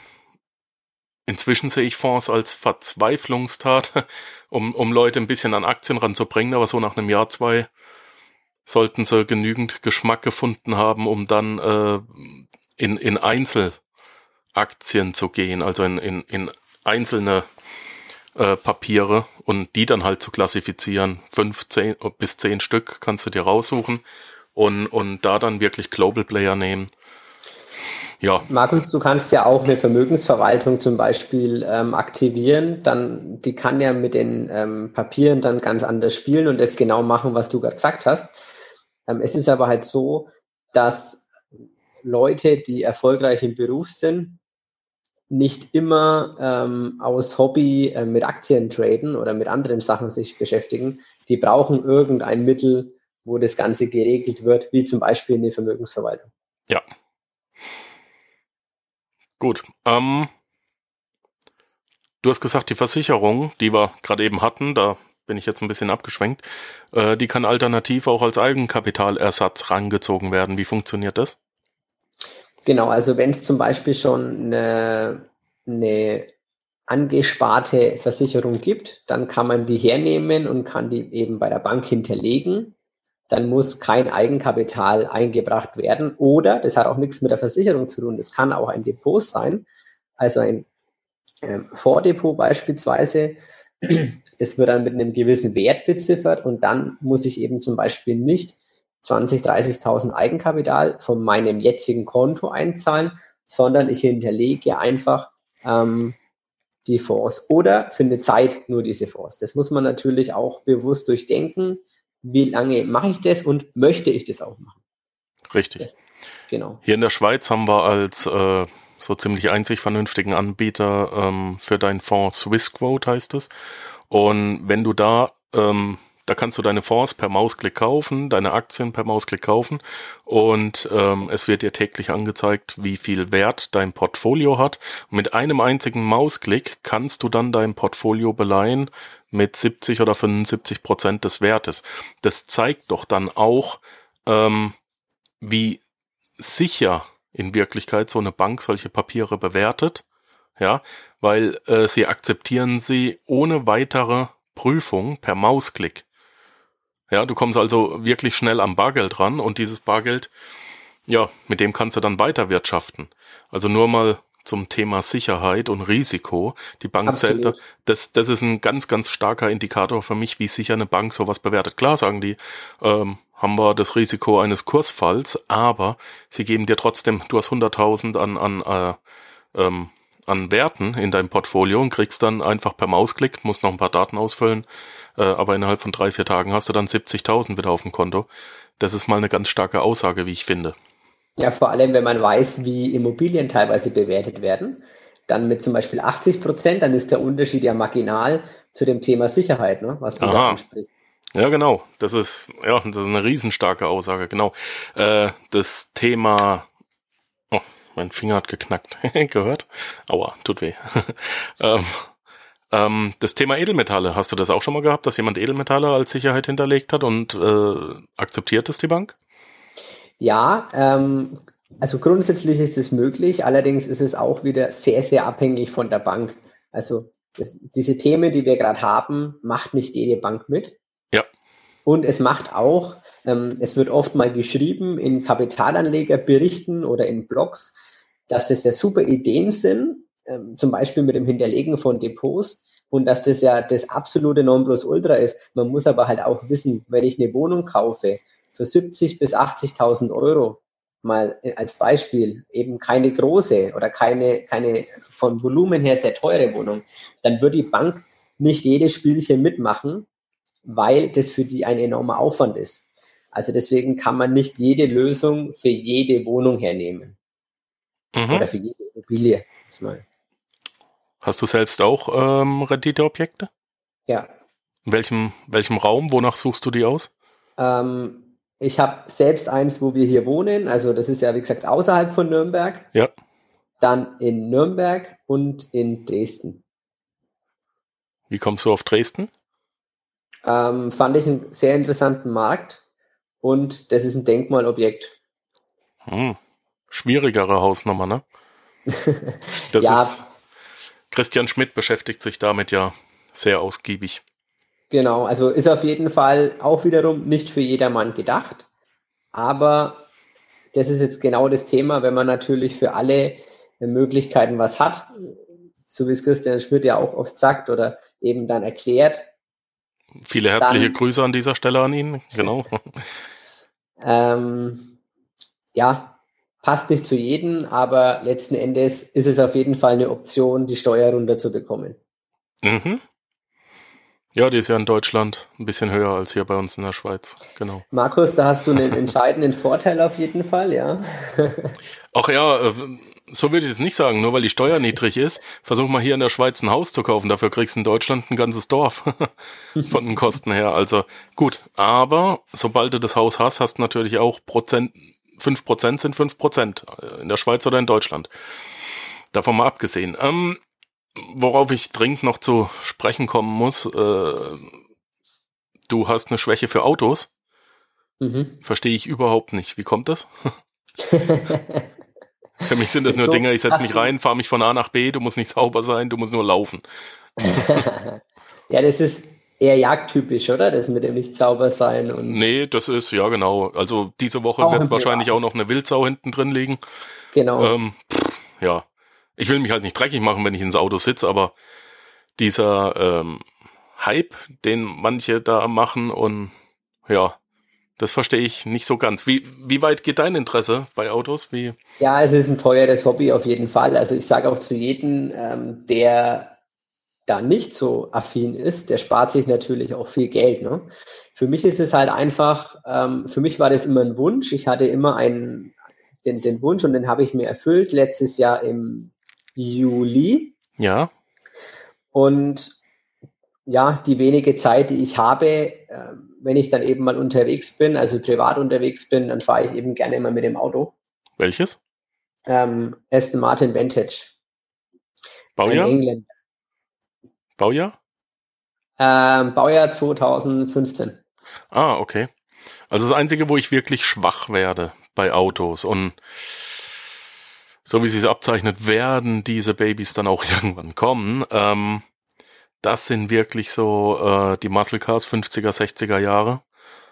inzwischen sehe ich Fonds als Verzweiflungstat, um, um Leute ein bisschen an Aktien ranzubringen, aber so nach einem Jahr, zwei sollten sie genügend Geschmack gefunden haben, um dann äh, in, in Einzelaktien zu gehen, also in, in, in einzelne äh, Papiere und die dann halt zu klassifizieren. Fünf, zehn bis zehn Stück kannst du dir raussuchen und, und da dann wirklich Global Player nehmen. Ja. Markus, du kannst ja auch eine Vermögensverwaltung zum Beispiel ähm, aktivieren. Dann, die kann ja mit den ähm, Papieren dann ganz anders spielen und das genau machen, was du gerade gesagt hast. Ähm, es ist aber halt so, dass Leute, die erfolgreich im Beruf sind, nicht immer ähm, aus Hobby äh, mit Aktien traden oder mit anderen Sachen sich beschäftigen. Die brauchen irgendein Mittel, wo das Ganze geregelt wird, wie zum Beispiel eine Vermögensverwaltung. Ja. Gut. Ähm, du hast gesagt, die Versicherung, die wir gerade eben hatten, da bin ich jetzt ein bisschen abgeschwenkt, äh, die kann alternativ auch als Eigenkapitalersatz rangezogen werden. Wie funktioniert das? Genau, also wenn es zum Beispiel schon eine, eine angesparte Versicherung gibt, dann kann man die hernehmen und kann die eben bei der Bank hinterlegen. Dann muss kein Eigenkapital eingebracht werden. Oder, das hat auch nichts mit der Versicherung zu tun, das kann auch ein Depot sein, also ein ähm, Vordepot beispielsweise. Das wird dann mit einem gewissen Wert beziffert und dann muss ich eben zum Beispiel nicht 20, 30.000 Eigenkapital von meinem jetzigen Konto einzahlen, sondern ich hinterlege einfach ähm, die Fonds oder für eine Zeit nur diese Fonds. Das muss man natürlich auch bewusst durchdenken. Wie lange mache ich das und möchte ich das auch machen? Richtig. Das, genau. Hier in der Schweiz haben wir als äh, so ziemlich einzig vernünftigen Anbieter ähm, für deinen Fonds Swissquote heißt es. Und wenn du da ähm, da kannst du deine Fonds per Mausklick kaufen, deine Aktien per Mausklick kaufen und ähm, es wird dir täglich angezeigt, wie viel Wert dein Portfolio hat. Mit einem einzigen Mausklick kannst du dann dein Portfolio beleihen mit 70 oder 75 Prozent des Wertes. Das zeigt doch dann auch, ähm, wie sicher in Wirklichkeit so eine Bank solche Papiere bewertet. Ja, weil äh, sie akzeptieren sie ohne weitere Prüfung per Mausklick. Ja, du kommst also wirklich schnell am Bargeld ran und dieses Bargeld, ja, mit dem kannst du dann weiter wirtschaften. Also nur mal zum Thema Sicherheit und Risiko. Die Bank Absolut. selber, das, das ist ein ganz, ganz starker Indikator für mich, wie sicher eine Bank sowas bewertet. Klar sagen die, ähm, haben wir das Risiko eines Kursfalls, aber sie geben dir trotzdem, du hast 100.000 an, an, äh, ähm, an Werten in deinem Portfolio und kriegst dann einfach per Mausklick, musst noch ein paar Daten ausfüllen, äh, aber innerhalb von drei, vier Tagen hast du dann 70.000 wieder auf dem Konto. Das ist mal eine ganz starke Aussage, wie ich finde. Ja, vor allem, wenn man weiß, wie Immobilien teilweise bewertet werden, dann mit zum Beispiel 80 Prozent, dann ist der Unterschied ja marginal zu dem Thema Sicherheit, ne, was du Aha. da ansprichst. Ja, genau. Das ist, ja, das ist eine riesenstarke Aussage, genau. Äh, das Thema, oh, mein Finger hat geknackt. Gehört? Aua, tut weh. ähm, ähm, das Thema Edelmetalle, hast du das auch schon mal gehabt, dass jemand Edelmetalle als Sicherheit hinterlegt hat und äh, akzeptiert es die Bank? Ja, ähm, also grundsätzlich ist es möglich, allerdings ist es auch wieder sehr, sehr abhängig von der Bank. Also das, diese Themen, die wir gerade haben, macht nicht jede Bank mit. Ja. Und es macht auch, ähm, es wird oft mal geschrieben in Kapitalanlegerberichten oder in Blogs, dass das ja super Ideen sind, zum Beispiel mit dem Hinterlegen von Depots und dass das ja das absolute Nonplusultra ist. Man muss aber halt auch wissen, wenn ich eine Wohnung kaufe für 70 bis 80.000 Euro, mal als Beispiel, eben keine große oder keine, keine vom Volumen her sehr teure Wohnung, dann wird die Bank nicht jedes Spielchen mitmachen, weil das für die ein enormer Aufwand ist. Also deswegen kann man nicht jede Lösung für jede Wohnung hernehmen Mhm. oder für jede Immobilie. Mal. Hast du selbst auch ähm, Renditeobjekte? Ja, In welchem, welchem Raum? Wonach suchst du die aus? ähm, ich habe selbst eins, wo wir hier wohnen. Also das ist ja wie gesagt außerhalb von Nürnberg. Ja. Dann in Nürnberg und in Dresden. Wie kommst du auf Dresden? Ähm, fand ich einen sehr interessanten Markt und das ist ein Denkmalobjekt. Hm. Schwierigere Hausnummer, ne? Das Ja. ist, Christian Schmidt beschäftigt sich damit ja sehr ausgiebig. Genau, also ist auf jeden Fall auch wiederum nicht für jedermann gedacht, aber das ist jetzt genau das Thema, wenn man natürlich für alle Möglichkeiten was hat, so wie es Christian Schmidt ja auch oft sagt oder eben dann erklärt, Viele herzliche Dann- Grüße an dieser Stelle an ihn. Genau. ähm, ja, passt nicht zu jedem, aber letzten Endes ist es auf jeden Fall eine Option, die Steuer runterzubekommen. mhm. Ja, die ist ja in Deutschland ein bisschen höher als hier bei uns in der Schweiz. Genau. Markus, da hast du einen entscheidenden Vorteil auf jeden Fall, ja. Ach ja, äh, so würde ich es nicht sagen. Nur weil die Steuer niedrig ist, versuch mal hier in der Schweiz ein Haus zu kaufen. Dafür kriegst du in Deutschland ein ganzes Dorf von den Kosten her. Also gut, aber sobald du das Haus hast, hast du natürlich auch Prozent, fünf Prozent sind fünf Prozent äh, in der Schweiz oder in Deutschland. Davon mal abgesehen. Ähm, worauf ich dringend noch zu sprechen kommen muss, äh, du hast eine Schwäche für Autos. Mhm. Verstehe ich überhaupt nicht. Wie kommt das? Für mich sind das nur So, Dinge, ich setze mich rein, fahre mich von A nach B, du musst nicht sauber sein, du musst nur laufen. ja, das ist eher jagdtypisch, oder? Das mit dem nicht sauber sein und Nee, das ist, ja genau. Also diese Woche Auch wird wahrscheinlich auch noch eine Wildsau hinten drin liegen. genau. Ähm, pff, ja. Ich will mich halt nicht dreckig machen, wenn ich ins Auto sitze, aber dieser ähm, Hype, den manche da machen und ja, das verstehe ich nicht so ganz. Wie, wie weit geht dein Interesse bei Autos? Wie? Ja, es ist ein teures Hobby auf jeden Fall. Also ich sage auch zu jedem, ähm, der da nicht so affin ist, der spart sich natürlich auch viel Geld. Ne? Für mich ist es halt einfach, ähm, für mich war das immer ein Wunsch. Ich hatte immer einen, den, den Wunsch und den habe ich mir erfüllt letztes Jahr im Juli. Ja, Und ja, die wenige Zeit, die ich habe, ähm, wenn ich dann eben mal unterwegs bin, also privat unterwegs bin, dann fahre ich eben gerne mal mit dem Auto. welches? Ähm, Aston Martin Vantage. Ein Baujahr? Engländer. Baujahr? Ähm, Baujahr 2015. Ah, okay. Also das Einzige, wo ich wirklich schwach werde bei Autos und so wie sie es abzeichnet, werden diese Babys dann auch irgendwann kommen. Ähm, das sind wirklich so äh, die Muscle Cars 50er, 60er Jahre.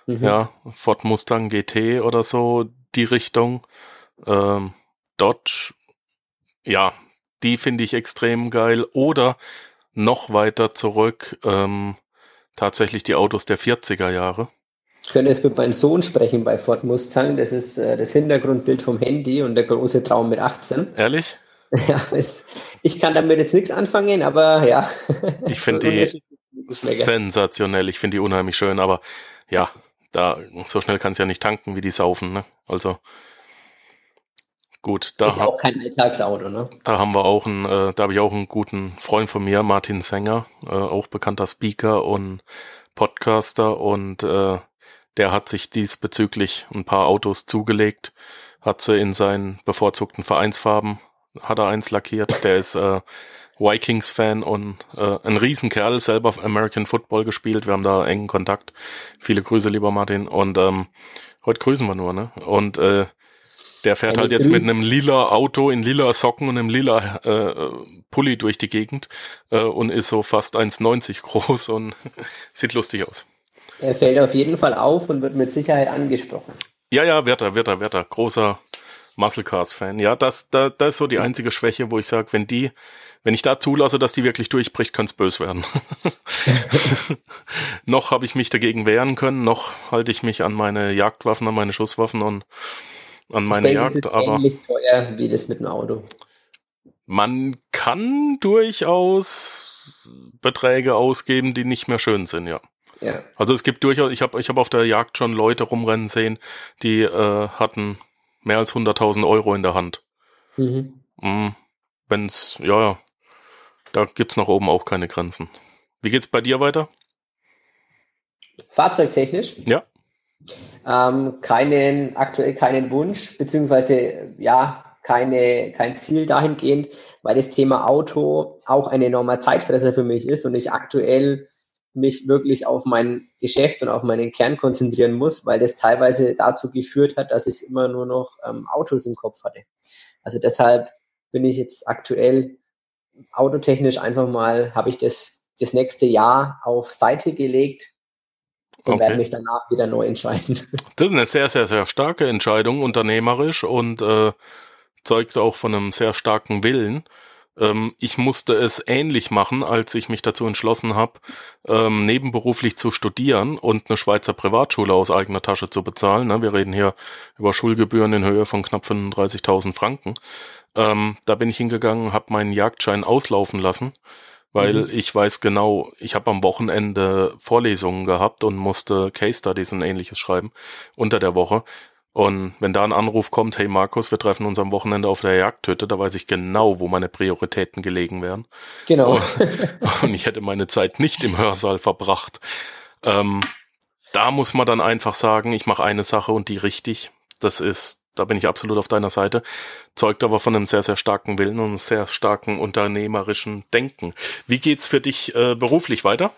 Mhm. Ja, Ford Mustang GT oder so, die Richtung. Ähm, Dodge, ja, die finde ich extrem geil. Oder noch weiter zurück, ähm, tatsächlich die Autos der 40er Jahre. Ich könnte jetzt mit meinem Sohn sprechen bei Ford Mustang. Das ist äh, das Hintergrundbild vom Handy und der große Traum mit 18. Ehrlich? Ja, es, ich kann damit jetzt nichts anfangen, aber ja. Ich finde die sensationell. Ich finde die unheimlich schön, aber ja, da so schnell kannst du ja nicht tanken, wie die saufen. Ne? Also gut, da ist auch kein Alltagsauto, ne? Da haben wir auch einen, äh, da habe ich auch einen guten Freund von mir, Martin Sänger, äh, auch bekannter Speaker und Podcaster und äh, der hat sich diesbezüglich ein paar Autos zugelegt, hat sie in seinen bevorzugten Vereinsfarben, hat er eins lackiert. Der ist äh, Vikings-Fan und äh, ein Riesenkerl, selber American Football gespielt. Wir haben da engen Kontakt. Viele Grüße, lieber Martin. Und ähm, heute grüßen wir nur, ne? Und äh, der fährt halt jetzt mit einem lila Auto in lila Socken und einem lila äh, Pulli durch die Gegend äh, und ist so fast 1,90 groß und sieht lustig aus. Er fällt auf jeden Fall auf und wird mit Sicherheit angesprochen. Ja, ja, wird er, wird er, wird er. Großer Muscle Cars Fan. Ja, das, da, das ist so die einzige Schwäche, wo ich sage, wenn die, wenn ich da zulasse, dass die wirklich durchbricht, könnte es bös werden. noch habe ich mich dagegen wehren können, noch halte ich mich an meine Jagdwaffen, an meine Schusswaffen und an meine denke, Jagd, aber ähnlich teuer wie das mit dem Auto. Man kann durchaus Beträge ausgeben, die nicht mehr schön sind, ja. Ja. Also es gibt durchaus, ich habe ich hab auf der Jagd schon Leute rumrennen sehen, die äh, hatten mehr als 100.000 Euro in der Hand. Mhm. Mhm. Wenn's, ja, ja, da gibt's nach oben auch keine Grenzen. Wie geht's bei dir weiter? Fahrzeugtechnisch? Ja. Ähm, keinen, aktuell keinen Wunsch, beziehungsweise ja, keine, kein Ziel dahingehend, weil das Thema Auto auch ein enormer Zeitfresser für mich ist und ich aktuell mich wirklich auf mein Geschäft und auf meinen Kern konzentrieren muss, weil das teilweise dazu geführt hat, dass ich immer nur noch ähm, Autos im Kopf hatte. Also deshalb bin ich jetzt aktuell autotechnisch einfach mal, habe ich das, das nächste Jahr auf Seite gelegt und okay. werde mich danach wieder neu entscheiden. Das ist eine sehr, sehr, sehr starke Entscheidung, unternehmerisch und äh, zeugt auch von einem sehr starken Willen. Ähm, ich musste es ähnlich machen, als ich mich dazu entschlossen habe, ähm, nebenberuflich zu studieren und eine Schweizer Privatschule aus eigener Tasche zu bezahlen. Ne? Wir reden hier über Schulgebühren in Höhe von knapp 35.000 Franken. Ähm, da bin ich hingegangen, habe meinen Jagdschein auslaufen lassen, weil mhm. ich weiß genau, ich habe am Wochenende Vorlesungen gehabt und musste Case Studies und ähnliches schreiben unter der Woche. Und wenn da ein Anruf kommt, hey Markus, wir treffen uns am Wochenende auf der Jagdhütte, da weiß ich genau, wo meine Prioritäten gelegen wären. Genau. Und, und ich hätte meine Zeit nicht im Hörsaal verbracht. Ähm, da muss man dann einfach sagen, ich mache eine Sache und die richtig. Das ist, da bin ich absolut auf deiner Seite. Zeugt aber von einem sehr, sehr starken Willen und einem sehr starken unternehmerischen Denken. Wie geht's für dich äh, beruflich weiter?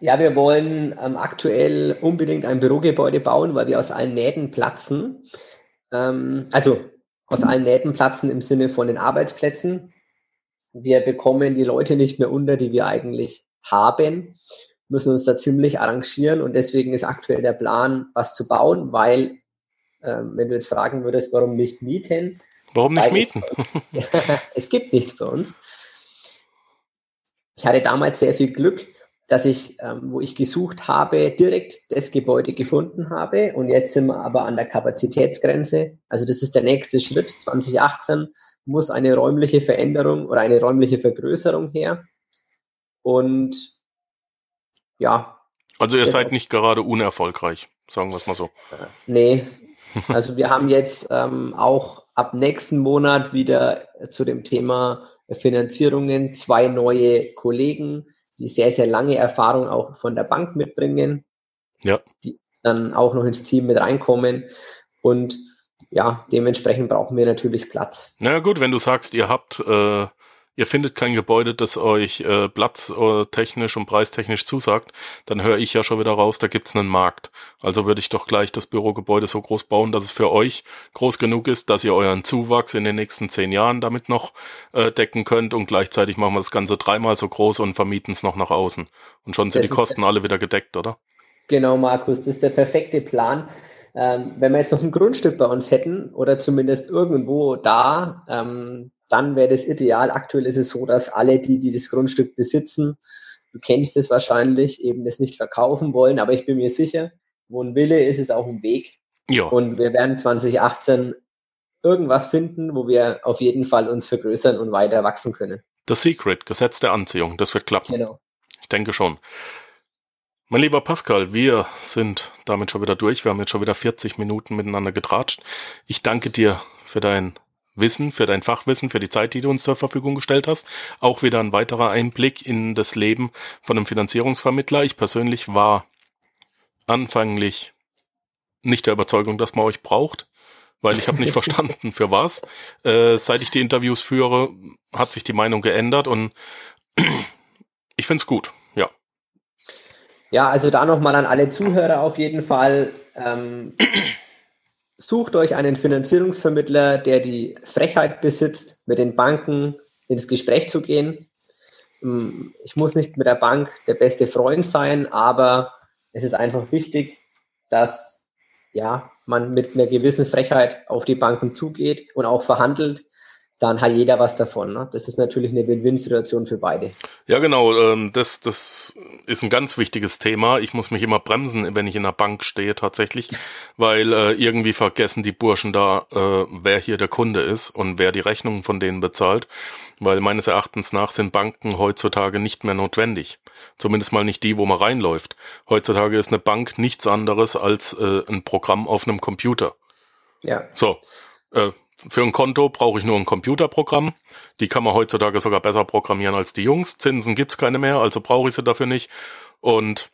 Ja, wir wollen ähm, aktuell unbedingt ein Bürogebäude bauen, weil wir aus allen Nähten platzen. Ähm, also aus allen Nähten platzen im Sinne von den Arbeitsplätzen. Wir bekommen die Leute nicht mehr unter, die wir eigentlich haben, müssen uns da ziemlich arrangieren und deswegen ist aktuell der Plan, was zu bauen, weil, ähm, wenn du jetzt fragen würdest, warum nicht mieten? Warum nicht mieten? Es, es gibt nichts bei uns. Ich hatte damals sehr viel Glück dass ich, ähm, wo ich gesucht habe, direkt das Gebäude gefunden habe. Und jetzt sind wir aber an der Kapazitätsgrenze. Also das ist der nächste Schritt. 2018 muss eine räumliche Veränderung oder eine räumliche Vergrößerung her. Und ja. Also ihr seid nicht gerade unerfolgreich, sagen wir es mal so. Äh, nee. Also wir haben jetzt ähm, auch ab nächsten Monat wieder zu dem Thema Finanzierungen zwei neue Kollegen die sehr, sehr lange Erfahrung auch von der Bank mitbringen. Ja. Die dann auch noch ins Team mit reinkommen. Und ja, dementsprechend brauchen wir natürlich Platz. Na gut, wenn du sagst, ihr habt äh, ihr findet kein Gebäude, das euch äh, platztechnisch und preistechnisch zusagt, dann höre ich ja schon wieder raus, da gibt's einen Markt. Also würde ich doch gleich das Bürogebäude so groß bauen, dass es für euch groß genug ist, dass ihr euren Zuwachs in den nächsten zehn Jahren damit noch äh, decken könnt und gleichzeitig machen wir das Ganze dreimal so groß und vermieten es noch nach außen. Und schon sind das die Kosten alle wieder gedeckt, oder? Genau, Markus, das ist der perfekte Plan. ähm, wenn wir jetzt noch ein Grundstück bei uns hätten oder zumindest irgendwo da, ähm, dann wäre das ideal. Aktuell ist es so, dass alle, die, die das Grundstück besitzen, du kennst es wahrscheinlich, eben das nicht verkaufen wollen, aber ich bin mir sicher, wo ein Wille ist, ist auch ein Weg. Ja. Und wir werden 2018 irgendwas finden, wo wir auf jeden Fall uns vergrößern und weiter wachsen können. The Secret, Gesetz der Anziehung, das wird klappen. Genau. Ich denke schon. Mein lieber Pascal, wir sind damit schon wieder durch. Wir haben jetzt schon wieder 40 Minuten miteinander getratscht. Ich danke dir für dein Wissen, für dein Fachwissen, für die Zeit, die du uns zur Verfügung gestellt hast. Auch wieder ein weiterer Einblick in das Leben von einem Finanzierungsvermittler. Ich persönlich war anfänglich nicht der Überzeugung, dass man euch braucht, weil ich habe nicht verstanden, für was. Äh, seit ich die Interviews führe, hat sich die Meinung geändert und ich find's gut, ja. Ja, also da nochmal an alle Zuhörer auf jeden Fall. Ähm, sucht euch einen Finanzierungsvermittler, der die Frechheit besitzt, mit den Banken ins Gespräch zu gehen. Ähm, ich muss nicht mit der Bank der beste Freund sein, aber es ist einfach wichtig, dass ja, man mit einer gewissen Frechheit auf die Banken zugeht und auch verhandelt, dann hat jeder was davon. Ne? Das ist natürlich eine Win-Win-Situation für beide. Ja, genau. Ähm, das, das ist ein ganz wichtiges Thema. Ich muss mich immer bremsen, wenn ich in der Bank stehe tatsächlich, weil äh, irgendwie vergessen die Burschen da, äh, wer hier der Kunde ist und wer die Rechnungen von denen bezahlt. Weil meines Erachtens nach sind Banken heutzutage nicht mehr notwendig. Zumindest mal nicht die, wo man reinläuft. Heutzutage ist eine Bank nichts anderes als äh, ein Programm auf einem Computer. Ja. So. Äh, für ein Konto brauche ich nur ein Computerprogramm. Die kann man heutzutage sogar besser programmieren als die Jungs. Zinsen gibt's keine mehr, also brauche ich sie dafür nicht. Und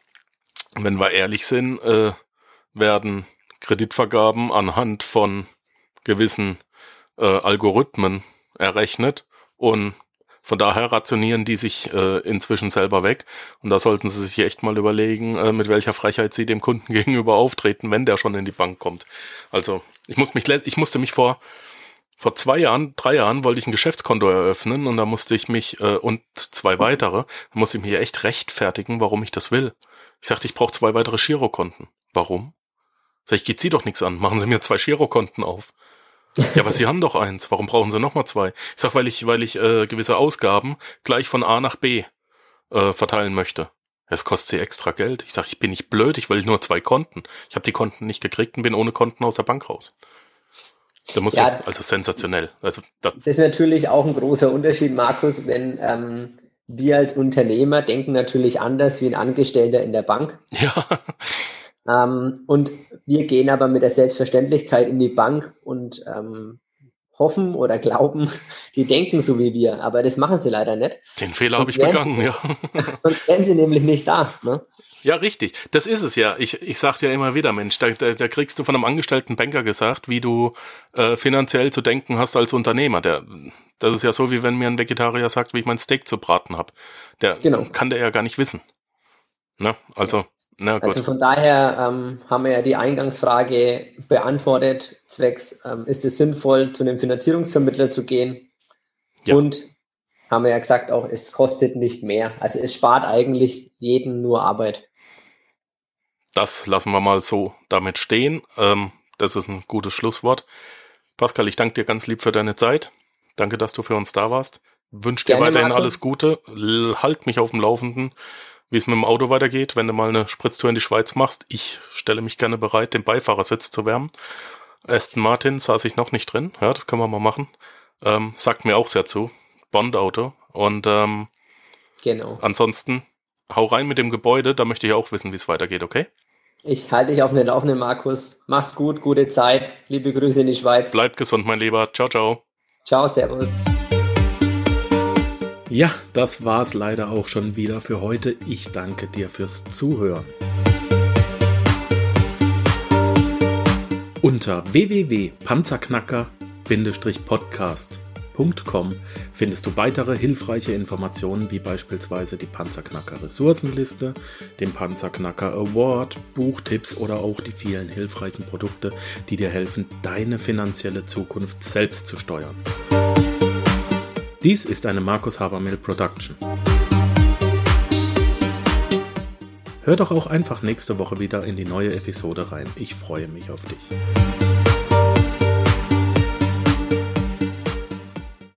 wenn wir ehrlich sind, äh, werden Kreditvergaben anhand von gewissen äh, Algorithmen errechnet und von daher rationieren die sich äh, inzwischen selber weg. Und da sollten sie sich echt mal überlegen, äh, mit welcher Frechheit sie dem Kunden gegenüber auftreten, wenn der schon in die Bank kommt. Also ich, muss mich, ich musste mich vor vor zwei Jahren, drei Jahren wollte ich ein Geschäftskonto eröffnen und da musste ich mich äh, und zwei weitere, da musste ich mich echt rechtfertigen, warum ich das will. Ich sagte, ich brauche zwei weitere Girokonten. Warum? Sag ich, geht Sie doch nichts an. Machen Sie mir zwei Girokonten auf. ja, aber Sie haben doch eins. Warum brauchen Sie nochmal zwei? Ich sag, weil ich, weil ich äh, gewisse Ausgaben gleich von A nach B äh, verteilen möchte. Es kostet Sie extra Geld. Ich sag, ich bin nicht blöd, ich will nur zwei Konten. Ich habe die Konten nicht gekriegt und bin ohne Konten aus der Bank raus. Da muss ja, also sensationell. Also da das ist natürlich auch ein großer Unterschied, Markus, wenn ähm, wir als Unternehmer denken natürlich anders wie ein Angestellter in der Bank. Ja. Ähm, und wir gehen aber mit der Selbstverständlichkeit in die Bank und ähm, hoffen oder glauben, die denken so wie wir, aber das machen sie leider nicht. Den Fehler habe ich begangen, ja. sonst wären sie nämlich nicht da. Ne? Ja, richtig. Das ist es ja. Ich, ich sag's ja immer wieder, Mensch, da, da, da kriegst du von einem angestellten Banker gesagt, wie du äh, finanziell zu denken hast als Unternehmer. Der, das ist ja so, wie wenn mir ein Vegetarier sagt, wie ich mein Steak zu braten habe. Der genau. kann der ja gar nicht wissen. Ne? Also, na. Also von daher ähm, haben wir ja die Eingangsfrage beantwortet, zwecks, ähm, ist es sinnvoll, zu einem Finanzierungsvermittler zu gehen? Ja. Und haben wir ja gesagt auch, es kostet nicht mehr. Also es spart eigentlich jeden nur Arbeit das lassen wir mal so damit stehen. Ähm, das ist ein gutes Schlusswort. Pascal, ich danke dir ganz lieb für deine Zeit. Danke, dass du für uns da warst. Wünsche dir weiterhin Marco. alles Gute. Halt mich auf dem Laufenden, wie es mit dem Auto weitergeht, wenn du mal eine Spritztour in die Schweiz machst. Ich stelle mich gerne bereit, den Beifahrersitz zu wärmen. Aston Martin saß ich noch nicht drin. Ja, das können wir mal machen. Ähm, sagt mir auch sehr zu. Bond-Auto. Und ähm, genau. ansonsten hau rein mit dem Gebäude. Da möchte ich auch wissen, wie es weitergeht, okay? Ich halte dich auf den Laufenden, Markus. Mach's gut, gute Zeit. Liebe Grüße in die Schweiz. Bleib gesund, mein Lieber. Ciao, ciao. Ciao, servus. Ja, das war's leider auch schon wieder für heute. Ich danke dir fürs Zuhören. Unter www.panzerknacker-podcast panzerknacker.com findest du weitere hilfreiche Informationen wie beispielsweise die Panzerknacker Ressourcenliste, den Panzerknacker Award, Buchtipps oder auch die vielen hilfreichen Produkte, die dir helfen, deine finanzielle Zukunft selbst zu steuern. Dies ist eine Markus Habermill Production. Hör doch auch einfach nächste Woche wieder in die neue Episode rein. Ich freue mich auf dich.